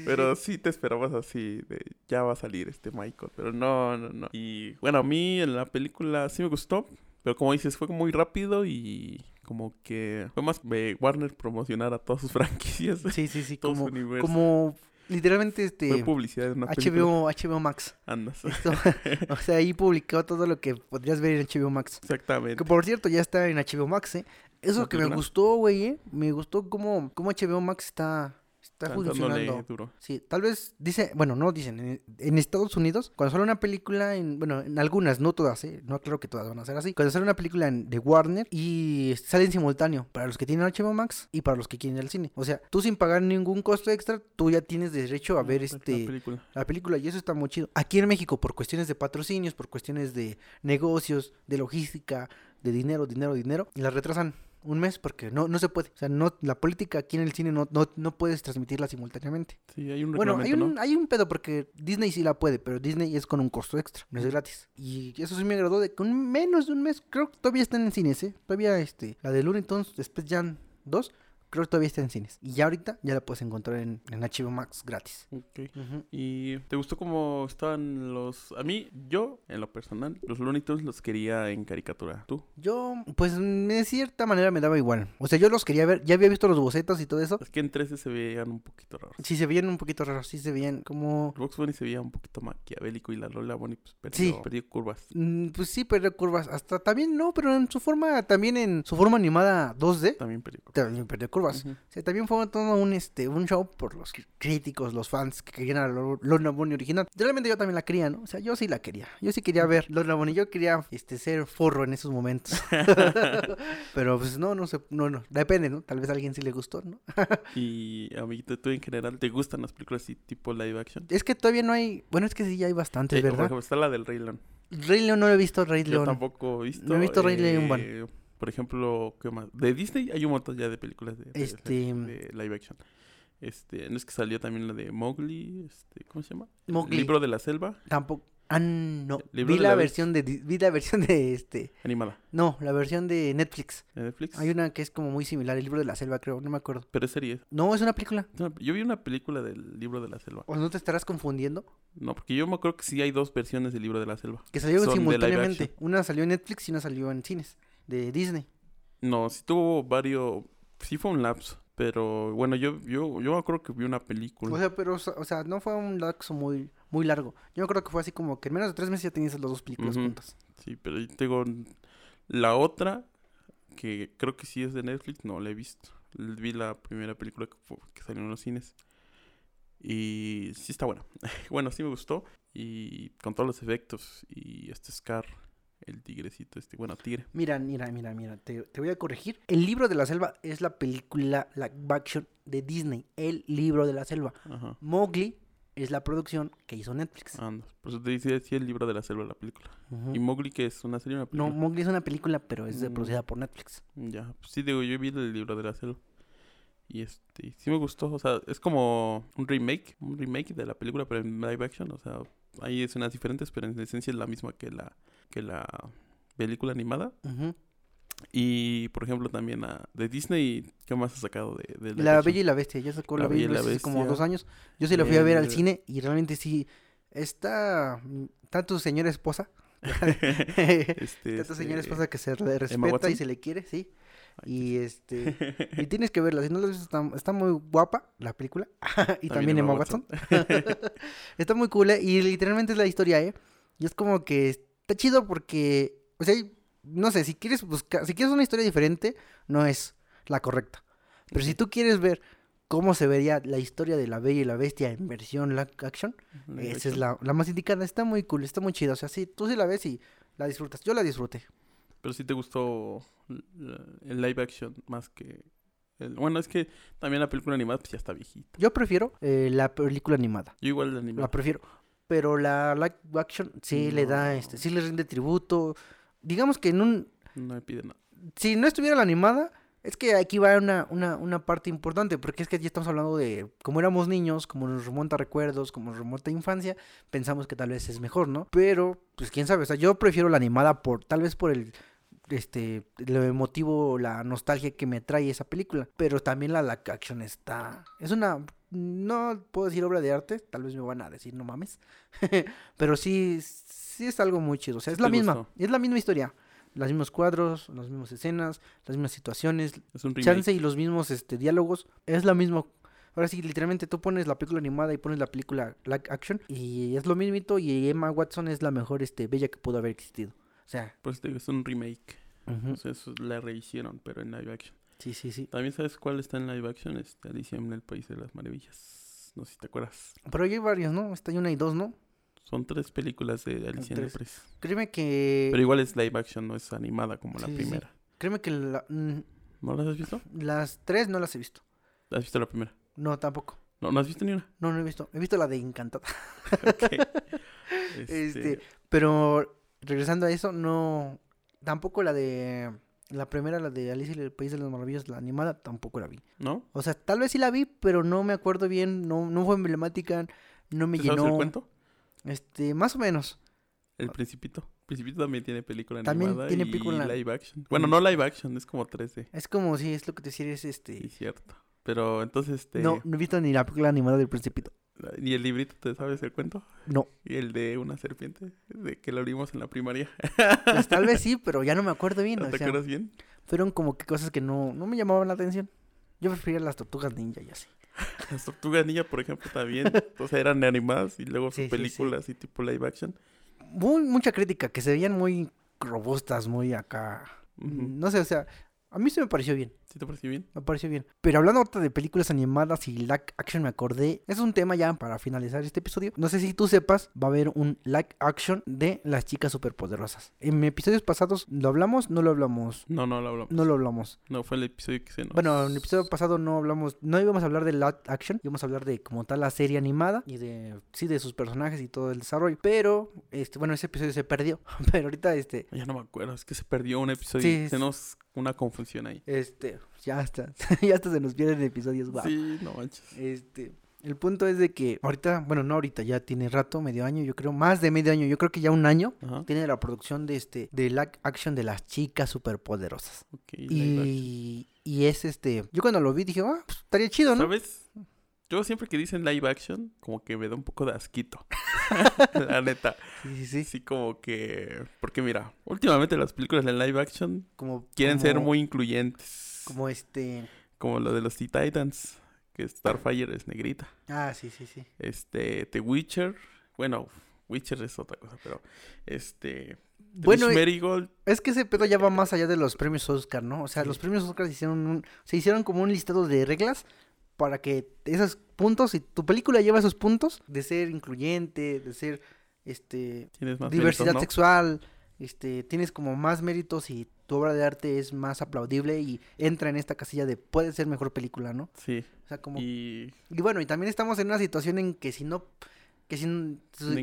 pero sí te esperabas así de ya va a salir este Michael. Pero no, no, no. Y bueno, a mí en la película sí me gustó, pero como dices, fue muy rápido y como que fue más de Warner promocionar a todas sus franquicias. Sí, sí, sí, todo su como, universo. como literalmente este Fue publicidad de una. HBO, HBO Max. Andas. Esto- o sea, ahí publicó todo lo que podrías ver en HBO Max. Exactamente. Que por cierto, ya está en HBO Max, ¿eh? Eso ¿La que me gustó, güey, ¿eh? Me gustó cómo, cómo HBO Max está, está funcionando. duro. Sí, tal vez dice, bueno, no dicen, en, en Estados Unidos, cuando sale una película, en, bueno, en algunas, no todas, ¿eh? no creo que todas van a ser así, cuando sale una película en- de Warner y sale en simultáneo para los que tienen HBO Max y para los que quieren ir al cine. O sea, tú sin pagar ningún costo extra, tú ya tienes derecho a ver La este película. la película y eso está muy chido. Aquí en México, por cuestiones de patrocinios, por cuestiones de negocios, de logística, de dinero, dinero, dinero, y la retrasan un mes porque no, no se puede. O sea, no, la política aquí en el cine no, no, no puedes transmitirla simultáneamente. Sí, hay un Bueno, hay un, ¿no? hay un pedo porque Disney sí la puede, pero Disney es con un costo extra, no es gratis. Y eso sí me agradó de que un menos de un mes, creo que todavía están en cines, ¿eh? Todavía este, la de Looney Tunes, Space Jam 2, creo que todavía está en cines. Y ya ahorita ya la puedes encontrar en, en HBO Max gratis. Ok. ¿Y te gustó cómo estaban los... A mí, yo, en lo personal, los Looney Tunes los quería en caricatura. ¿Tú? Yo, pues de cierta manera me daba igual. O sea, yo los quería ver, ya había visto los bocetos y todo eso. Es que en 13 se veían un poquito raros. Sí se veían un poquito raros, sí se veían como... El Box Bunny se veía un poquito maquiavélico y la Lola Bunny pues perdió, Sí. perdió curvas. mm, Pues sí, perdió curvas. Hasta también no, pero en su forma, también en su forma animada 2D, También perdió curvas. también perdió curvas. Ujú. O sea, también fue todo un, este, un show por los cr- críticos, los fans que querían a Lo- Lorna Bunny original. Realmente yo también la quería, ¿no? O sea, yo sí la quería. Yo sí quería ver Lorna Bunny. Yo quería este, ser forro en esos momentos. Pero pues no, no sé, no, no. Depende, ¿no? Tal vez a alguien sí le gustó, ¿no? Y amiguito, tú en general, ¿te gustan las películas así tipo live action? Es que todavía no hay. Bueno, es que sí, ya hay bastantes, Sí, por ¿verdad? ejemplo, está la del Rey León. Rey León no lo he visto, Rey Yo tampoco he visto. No he visto Rey León, bueno. Por ejemplo, ¿qué más? De Disney hay un montón ya de películas de, de- Este- de live action. Este, no es que salió también la de Mowgli, este, ¿cómo se llama? Mowgli. Libro de la selva, Tampoco. Ah, no. Libro Vi la la versión de. Vi la versión de este. animada, No, la versión de Netflix. de Netflix. Hay una que es como muy similar, el libro de la selva, creo, no me acuerdo. Pero es serie. No, es una película. No, Yo vi una película del libro de la selva. ¿O no te estarás confundiendo? No, porque yo me acuerdo que sí hay dos versiones del libro de la selva. Que salieron simultáneamente. Una salió en Netflix y una salió en cines. De Disney. No, sí tuvo varios. Sí fue un lapso. Pero bueno, yo, yo, yo acuerdo que vi una película. O sea, pero, o sea- no fue un lapso muy, muy largo. Yo creo que fue así como que en menos de tres meses ya tenías las dos películas juntas. Sí, pero tengo la otra, que creo que sí es de Netflix, no la he visto. Vi la primera película que, fu- que salió en los cines. Y sí está buena. bueno, sí me gustó. Y con todos los efectos. Y este Scar, el tigrecito, este, bueno, tigre. Mira, mira, mira, mira, te, te voy a corregir. El libro de la selva es la película live action de Disney. El libro de la selva. Ajá. Mowgli es la producción que hizo Netflix. Anda. Por eso te dice sí, el libro de la selva, la película. ¿Y Mowgli que es una serie una No, película? Mowgli es una película, pero es Mm. producida por Netflix. Ya, pues sí, digo, yo vi el libro de la selva. Y este, sí me gustó, o sea, es como un remake, un remake de la película, pero en live action, o sea, hay escenas diferentes, pero en esencia es la misma que la, que la película animada. Y, por ejemplo, también a, de Disney, ¿qué más ha sacado de, La? Bella y la Bestia, ya sacó La, La Bella y la Bestia hace como dos años. Yo sí la fui a ver al El- cine y realmente sí está... Está tu señora esposa. Este, Está tu este, señora esposa que se le respeta y se le quiere, sí. Y este... Y tienes que verla, si no la visto, está, está muy guapa la película. y también, Emma Watson. está muy cool, ¿eh? Y literalmente es la historia, ¿eh? Y es como que está chido porque, o sea, no sé, si quieres buscar, si quieres una historia diferente, no es la correcta. Pero si tú quieres ver cómo se vería la historia de la Bella y la Bestia en versión live action, esa es la, la más indicada. Está muy cool, está muy chida. O sea, sí, tú sí la ves y la disfrutas. Yo la disfruté. Pero sí te gustó el live action más que... el- bueno, es que también la película animada pues ya está viejita. Yo prefiero eh, la película animada. Yo igual la animada. La prefiero. Pero la live action sí le da, este, sí le rinde tributo. Digamos que en un, No me pide nada. si no estuviera la animada, es que aquí va una, una, una parte importante, porque es que ya estamos hablando de cómo éramos niños, cómo nos remonta recuerdos, cómo nos remonta infancia, pensamos que tal vez es mejor, ¿no? Pero, pues quién sabe, o sea, yo prefiero la animada por, tal vez por el, este, lo emotivo, la nostalgia que me trae esa película, pero también la live action está, es una, no puedo decir obra de arte, tal vez me van a decir, no mames, pero sí, sí es algo muy chido, o sea, es la misma, gustó. es la misma historia. los mismos cuadros, las mismas escenas, las mismas situaciones, Es un remake. chance y los mismos este, diálogos. Es lo mismo. Ahora sí, literalmente tú pones la película animada y pones la película live action y es lo mismito y Emma Watson es la mejor este, bella que pudo haber existido. O sea, Pues te digo, es un remake. Sea, eso la rehicieron, pero en live action. sí, sí, sí. También sabes cuál está en live action, este Alicia en el País de las Maravillas. No sé si te acuerdas. Pero hay varios, ¿no? Está una y dos, ¿no? Son tres películas de Alicia en el. País. Créeme que... Pero igual es live action, no es animada como la sí, primera. Créeme que la- mm, ¿No las has visto? las tres no las he visto. ¿Has visto la primera? No, tampoco. No, no has visto ni una. No, no he visto. He visto la de Encantada. Ok. Este, pero regresando a eso, no. Tampoco la de. La primera, la de Alicia y el País de las Maravillas, la animada, tampoco la vi. ¿No? O sea, tal vez sí la vi, pero no me acuerdo bien. No, no fue emblemática. No me ¿Te llenó. sabes el cuento? Este, más o menos. El Principito. El Principito también tiene película También animada tiene y película- live action. Bueno, no live action, es como 3D. Es como si es lo que te decía, es Sí, este. cierto. Pero entonces, este... No, no he visto ni la película animada del Principito. ¿Y el librito te sabes el cuento? No. ¿Y el de una serpiente? De que lo vimos en la primaria. Pues tal vez sí, pero ya no me acuerdo bien. ¿No o te sea, acuerdas bien? fueron como que cosas que no, no me llamaban la atención. Yo prefería las tortugas ninja y así. Las tortugas ninja, por ejemplo, también. o sea, eran animadas y luego Sí, su sí, película así tipo live action. muy, mucha crítica, que se veían muy robustas, muy acá. No sé, o sea, a mí se me pareció bien, ¿Sí te pareció bien? me pareció bien. Pero hablando ahorita de películas animadas y live action, me acordé, es un tema ya para finalizar este episodio. No sé si tú sepas, va a haber un live action de las chicas superpoderosas. En episodios pasados, ¿lo hablamos? No lo hablamos. No, no lo hablamos. No lo hablamos. No, fue el episodio que se nos... Bueno, en el episodio pasado no hablamos, no íbamos a hablar de live action, íbamos a hablar de como tal la serie animada y de, sí, de sus personajes y todo el desarrollo. Pero, este, bueno, ese episodio se perdió. Pero ahorita, este, Ya no me acuerdo, es que se perdió un episodio. Sí, se nos... Una confusión ahí. Este, ya está. ya hasta se nos pierden episodios, guau. Sí, no manches. Este, el punto es de que ahorita, bueno, no ahorita, ya tiene rato, medio año, yo creo, más de medio año, yo creo que ya un año, Ajá. tiene la producción de este, de live action de las chicas superpoderosas. Y, y es este, yo cuando lo vi dije, ah, pues estaría chido, ¿no? ¿Sabes? Yo siempre que dicen live action, como que me da un poco de asquito. la neta. Sí, sí, sí. Sí, como que... Porque mira, últimamente las películas de live action Como, quieren ser muy incluyentes. Como este, Como lo de los Teen Titans, que Starfire es negrita. ah, sí, sí, sí. Este, The Witcher, bueno, Witcher es otra cosa, pero este... Bueno, eh, Es que ese pedo ya va más allá de los premios Oscar, ¿no? O sea, los premios Oscar hicieron un, se hicieron como un listado de reglas para que esos puntos, si tu película lleva esos puntos de ser incluyente, de ser este diversidad méritos, ¿no? sexual, este tienes como más méritos y tu obra de arte es más aplaudible y entra en esta casilla de puede ser mejor película, ¿no? Sí, O sea, como y, y bueno, y también estamos en una situación en que si no que si,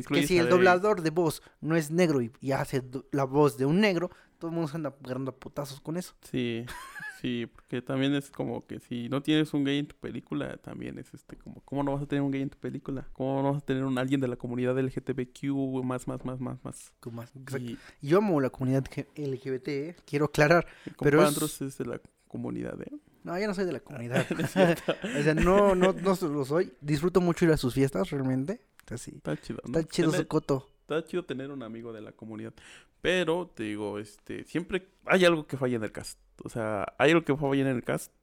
que el doblador de voz no es negro y, y hace la voz de un negro, todo el mundo se anda agarrando a putazos con eso. sí, sí, porque también es como que si no tienes un gay en tu película, también es este como, ¿cómo no vas a tener un gay en tu película? ¿Cómo no vas a tener un alguien de la comunidad LGTBQ más, más, más, más, más? Más-. Y Yo amo la comunidad LGBT, eh, quiero aclarar. Pero es- es de la comunidad, ¿eh? No, yo no soy de la comunidad. O sea, no, no, no lo soy. Disfruto mucho ir a sus fiestas, realmente. Está sí. Está chido, ¿no? Está chido su coto. Está chido tener un amigo de la comunidad. Pero, te digo, este, siempre hay algo que falla en el cast. O sea, hay algo que falla en el cast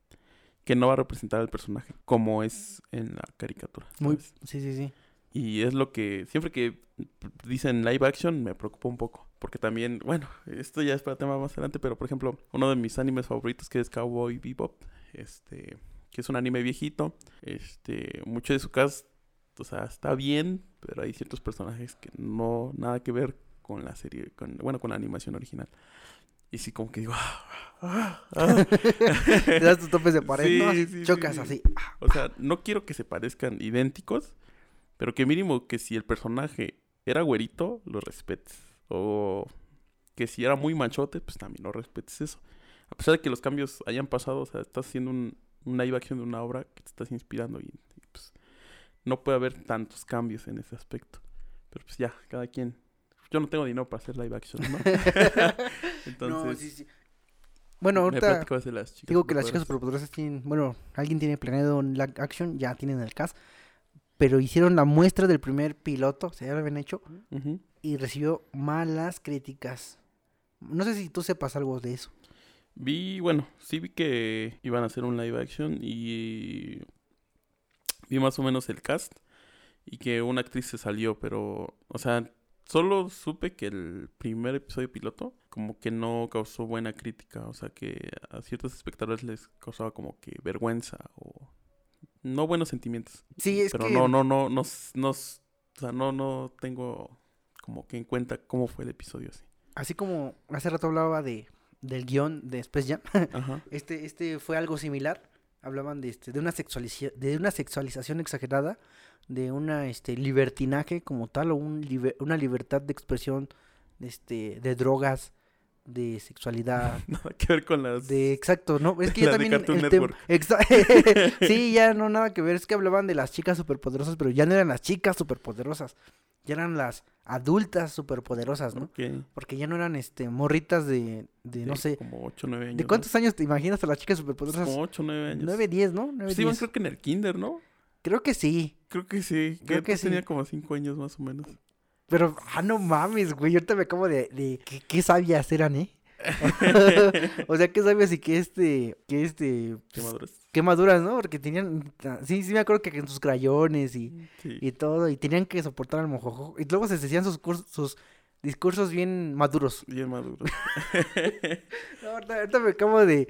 que no va a representar al personaje como es en la caricatura. Muy, ¿sabes? sí, sí, sí. Y es lo que siempre que dicen live action me preocupa un poco. Porque también, bueno, esto ya es para tema más adelante, pero por ejemplo, uno de mis animes favoritos que es Cowboy Bebop, este, que es un anime viejito, este, mucho de su cast, o sea, está bien, pero hay ciertos personajes que no, nada que ver con la serie, con, bueno, con la animación original. Y sí, como que digo, ah, ah, ah. Te das tus topes de pared, Sí, ¿no? Sí, chocas sí. así. O sea, no quiero que se parezcan idénticos, pero que mínimo que si el personaje era güerito, lo respetes. O que si era muy machote, pues también lo respetes eso. A pesar de que los cambios hayan pasado, o sea, estás haciendo un, un live action de una obra que te estás inspirando y, no puede haber tantos cambios en ese aspecto. Pero pues ya, cada quien. Yo no tengo dinero para hacer live action, ¿no? Entonces, no, sí, sí. Bueno, ahorita platicabas de las chicas. digo que las chicas superpoderosas tienen, bueno, alguien tiene planeado un live action, ya tienen el cast, pero hicieron la muestra del primer piloto, o sea, ya lo habían hecho, y recibió malas críticas. No sé si tú sepas algo de eso. Vi, bueno, sí vi que iban a hacer un live action y vi más o menos el cast y que una actriz se salió, pero, o sea, solo supe que el primer episodio piloto como que no causó buena crítica, o sea, que a ciertos espectadores les causaba como que vergüenza o no buenos sentimientos. Sí, es pero que... no, no, no, no, no, o sea, no, no tengo como que en cuenta cómo fue el episodio así. Así como hace rato hablaba de del guion de Space Jam, Ajá. este, este fue algo similar. Hablaban de este, de una sexualiza- de una sexualización exagerada, de una este libertinaje como tal, o un liber- una libertad de expresión este, de drogas, de sexualidad, Nada que ver con las... de exacto, ¿no? Es que ya también el tem- sí, ya no nada que ver, es que hablaban de las chicas superpoderosas, pero ya no eran las chicas superpoderosas, ya eran las adultas superpoderosas, ¿no? Ok. Porque ya no eran este morritas de, de no de sé, Como 8 o 9 años. ¿de ¿no? cuántos años te imaginas a las chicas superpoderosas? Como 8 o 9 años. 9, 10, ¿no? 9, Pues iban 10. creo que en el kinder, ¿no? Creo que sí. Creo que sí. Creo que que tenía sí. como 5 años más o menos. Pero, ah, no mames, güey. Ahorita me acabo de. de ¿qué, qué sabias eran, eh? o sea, qué sabias y que este. Que este. Qué maduras. Qué maduras, ¿no? Porque tenían. Sí, sí, me acuerdo que en sus crayones y, Sí. y todo. Y tenían que soportar al mojojo. Y luego se decían sus, curs- sus discursos bien maduros. Bien maduros. No, ahorita, ahorita me acabo de.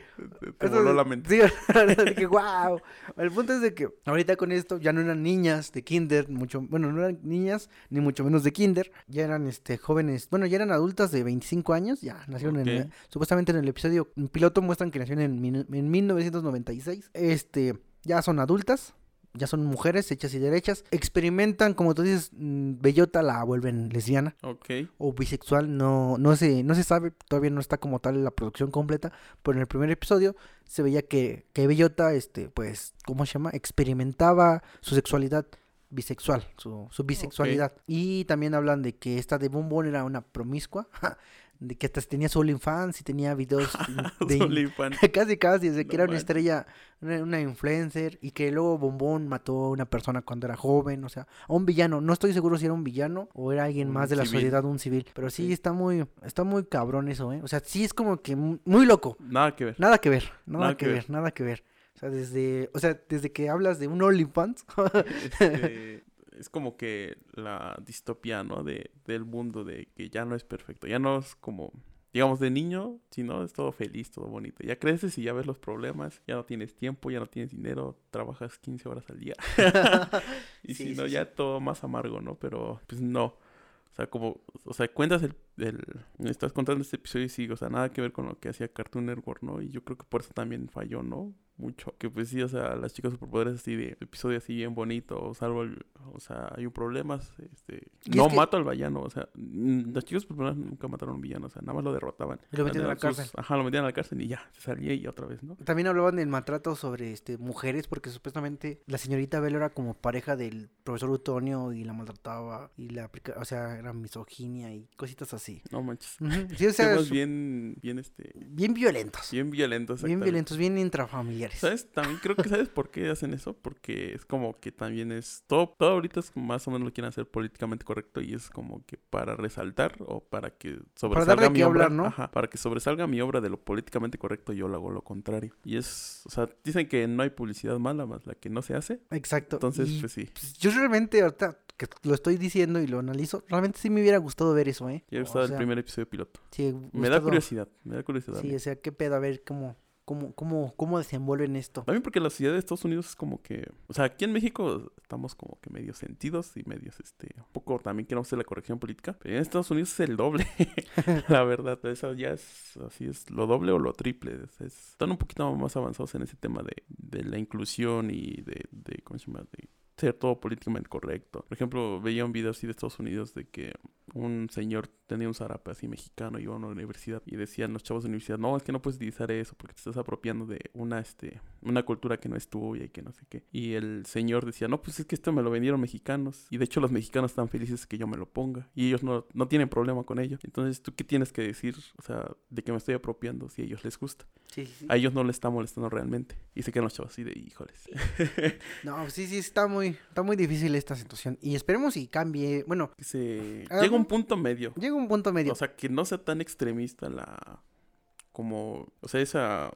Te, voló de- la mente. Sí, dije, wow. El punto es de que ahorita con esto ya no eran niñas de kinder, mucho, bueno, no eran niñas, ni mucho menos de kinder, ya eran este jóvenes, bueno, ya eran adultas de 25 años, ya nacieron en, supuestamente en el episodio en piloto muestran que nacieron en, en 1996. Este, ya son adultas. Ya son mujeres hechas y derechas. Experimentan, como tú dices, mm, Bellota la vuelven lesbiana Ok. o bisexual, no, no se, no se sabe, todavía no está como tal la producción completa, pero en el primer episodio se veía que, que Bellota, este, pues, ¿cómo se llama? Experimentaba su sexualidad bisexual, su, su bisexualidad. Y también hablan de que esta de Bombón era una promiscua, de que hasta tenía su OnlyFans y tenía videos de... Casi, casi, de que No era una estrella, una, una influencer, y que luego Bombón mató a una persona cuando era joven, o sea, a un villano. No estoy seguro si era un villano o era alguien Un más de la sociedad, un civil. Pero sí está muy, está muy cabrón eso, ¿eh? O sea, sí es como que mu- muy loco. Nada que ver. Nada que ver, nada, Nada que que ver, nada que ver. O sea, desde, o sea, desde que hablas de un OnlyFans, Este, es como que la distopía, ¿no? De, del mundo de que ya no es perfecto. Ya no es como, digamos, de niño, sino es todo feliz, todo bonito. Ya creces y ya ves los problemas, ya no tienes tiempo, ya no tienes dinero, trabajas 15 horas al día. y Sí, si no, sí, ya todo más amargo, ¿no? Pero pues no. O sea, como, o sea, cuentas el, el, estás contando este episodio y sí, o sea, nada que ver con lo que hacía Cartoon Network, ¿no? Y yo creo que por eso también falló, ¿no? Mucho. Que pues sí, o sea, las chicas superpoderes así de episodio así bien bonito, salvo el, o sea, hay un problema, este, no es que- mato al villano, o sea, las chicas superpoderes nunca mataron a un villano, o sea, nada más lo derrotaban. Lo metían a la Sus- cárcel. Ajá, lo metían a la cárcel y ya, se salía y otra vez, ¿no? también hablaban del maltrato sobre este mujeres, porque supuestamente la señorita Bell era como pareja del profesor Utonio y la maltrataba y la o sea, era misoginia y cositas así. No manches. Sí, o sea, bien, bien, este, bien violentos. bien violentos. Bien violentos, bien intrafamiliares. ¿Sabes? También creo que sabes por qué hacen eso, porque es como que también es todo, todo ahorita es más o menos lo quieren hacer políticamente correcto y es como que para resaltar o para que sobresalga darle mi que obra, hablar, ¿no? Ajá, para que sobresalga mi obra de lo políticamente correcto yo lo hago lo contrario. Y es, o sea, dicen que no hay publicidad mala más la que no se hace. Exacto. Entonces, y, pues sí. pues, yo realmente ahorita que lo estoy diciendo y lo analizo, realmente sí me hubiera gustado ver eso, ¿eh? He O gustado sea, el primer episodio piloto. sí, Me da curiosidad, me da curiosidad. Sí, o sea, qué pedo, a ver cómo, cómo, cómo, cómo desenvuelven esto. También porque la ciudad de Estados Unidos es como que, o sea, aquí en México estamos como que medios sentidos y medios, este, un poco también queremos hacer la corrección política, pero en Estados Unidos es el doble, la verdad, eso ya es, así es, lo doble o lo triple, es- es- están un poquito más avanzados en ese tema de, de la inclusión y de, de, ¿cómo se llama? De ser todo políticamente correcto. Por ejemplo, veía un video así de Estados Unidos de que un señor tenía un zarape así mexicano, iba a una universidad y decían los chavos de la universidad, no, es que no puedes utilizar eso porque te estás apropiando de una, este, una cultura que no es tuya y que no sé qué. Y el señor decía, no, pues es que esto me lo vendieron mexicanos y de hecho los mexicanos están felices que yo me lo ponga y ellos no, no tienen problema con ello. Entonces, ¿tú qué tienes que decir, o sea, de que me estoy apropiando si a ellos les gusta? Sí, sí, sí. A ellos no les está molestando realmente. Y se quedan los chavos así de, híjoles. No, sí, sí, está muy, muy, está muy difícil esta situación. Y esperemos y cambie. Bueno, Que se... Llega un punto medio. llega un punto medio. O sea, que no sea tan extremista la... Como... O sea, esa...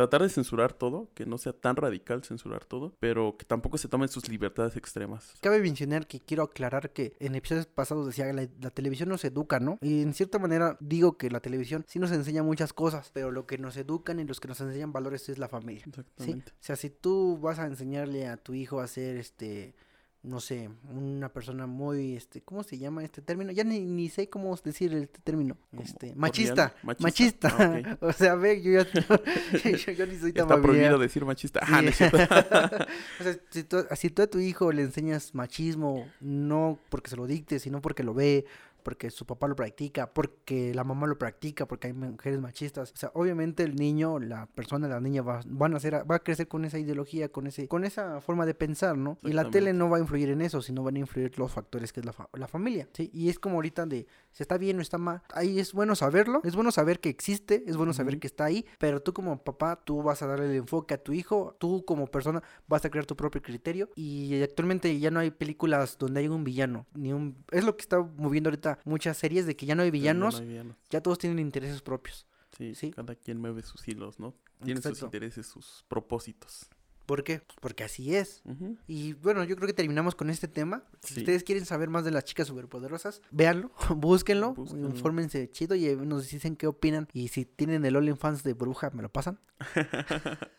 Tratar de censurar todo, que no sea tan radical censurar todo, pero que tampoco se tomen sus libertades extremas. Cabe mencionar que quiero aclarar que en episodios pasados decía que la, la televisión nos educa, ¿no? Y en cierta manera digo que la televisión sí nos enseña muchas cosas, pero lo que nos educan y los que nos enseñan valores es la familia. ¿sí? Exactamente. O sea, si tú vas a enseñarle a tu hijo a ser este no sé, una persona muy este, ¿cómo se llama este término? Ya ni, ni sé cómo decir este término. Como Este, machista, machista. machista. Ah, o sea, ve, yo ya yo, yo ni soy tan Está prohibido decir machista. Sí. Ah, no cierto. o sea, si tú, si tú a tu hijo le enseñas machismo, no porque se lo dicte, sino porque lo ve, porque su papá lo practica, porque la mamá lo practica, porque hay mujeres machistas. O sea, obviamente el niño, la persona, la niña va, van a ser, va a crecer con esa ideología, con ese, con esa forma de pensar, ¿no? Y la tele no va a influir en eso, sino van a influir los factores que es la, fa- la familia, ¿sí? Y es como ahorita de si está bien o está mal. Ahí es bueno saberlo, es bueno saber que existe, es bueno saber que está ahí, pero tú como papá, tú vas a darle el enfoque a tu hijo, tú como persona vas a crear tu propio criterio y actualmente ya no hay películas donde hay un villano, ni un... Es lo que está moviendo ahorita muchas series de que ya no hay Ya no villanos, hay villanos. ya todos tienen intereses propios. Sí, Sí. cada quien mueve sus hilos, ¿no? Tiene sus intereses, sus propósitos. ¿Por qué? Pues porque así es. Y bueno, yo creo que terminamos con este tema. Si Sí. ustedes quieren saber más de las chicas superpoderosas, véanlo, búsquenlo, Búsquenlo. infórmense chido y eh, nos dicen qué opinan. Y si tienen el OnlyFans de bruja, me lo pasan.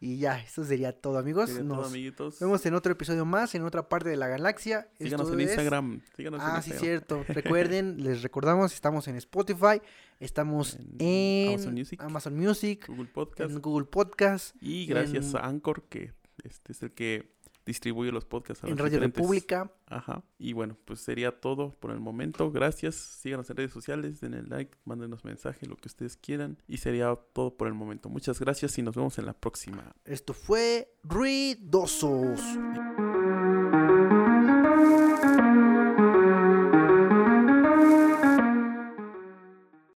y ya, eso sería todo, amigos. Sería todo, Nos amiguitos. vemos en otro episodio más, en otra parte de la galaxia. Síganos Esto en es- Instagram. Síganos en Ah, sí, Instagram. cierto. Recuerden, les recordamos, estamos en Spotify, estamos En en, Amazon Music. Amazon Music, Google Podcast. en Google Podcast, Y gracias en- a Anchor, que este es el que distribuye los podcasts a en Radio diferentes- República. Ajá. Y bueno, pues sería todo por el momento. Gracias. Síganos en redes sociales, denle like, mándenos mensaje, lo que ustedes quieran. Y sería todo por el momento. Muchas gracias y nos vemos en la próxima. Esto fue Ruidosos.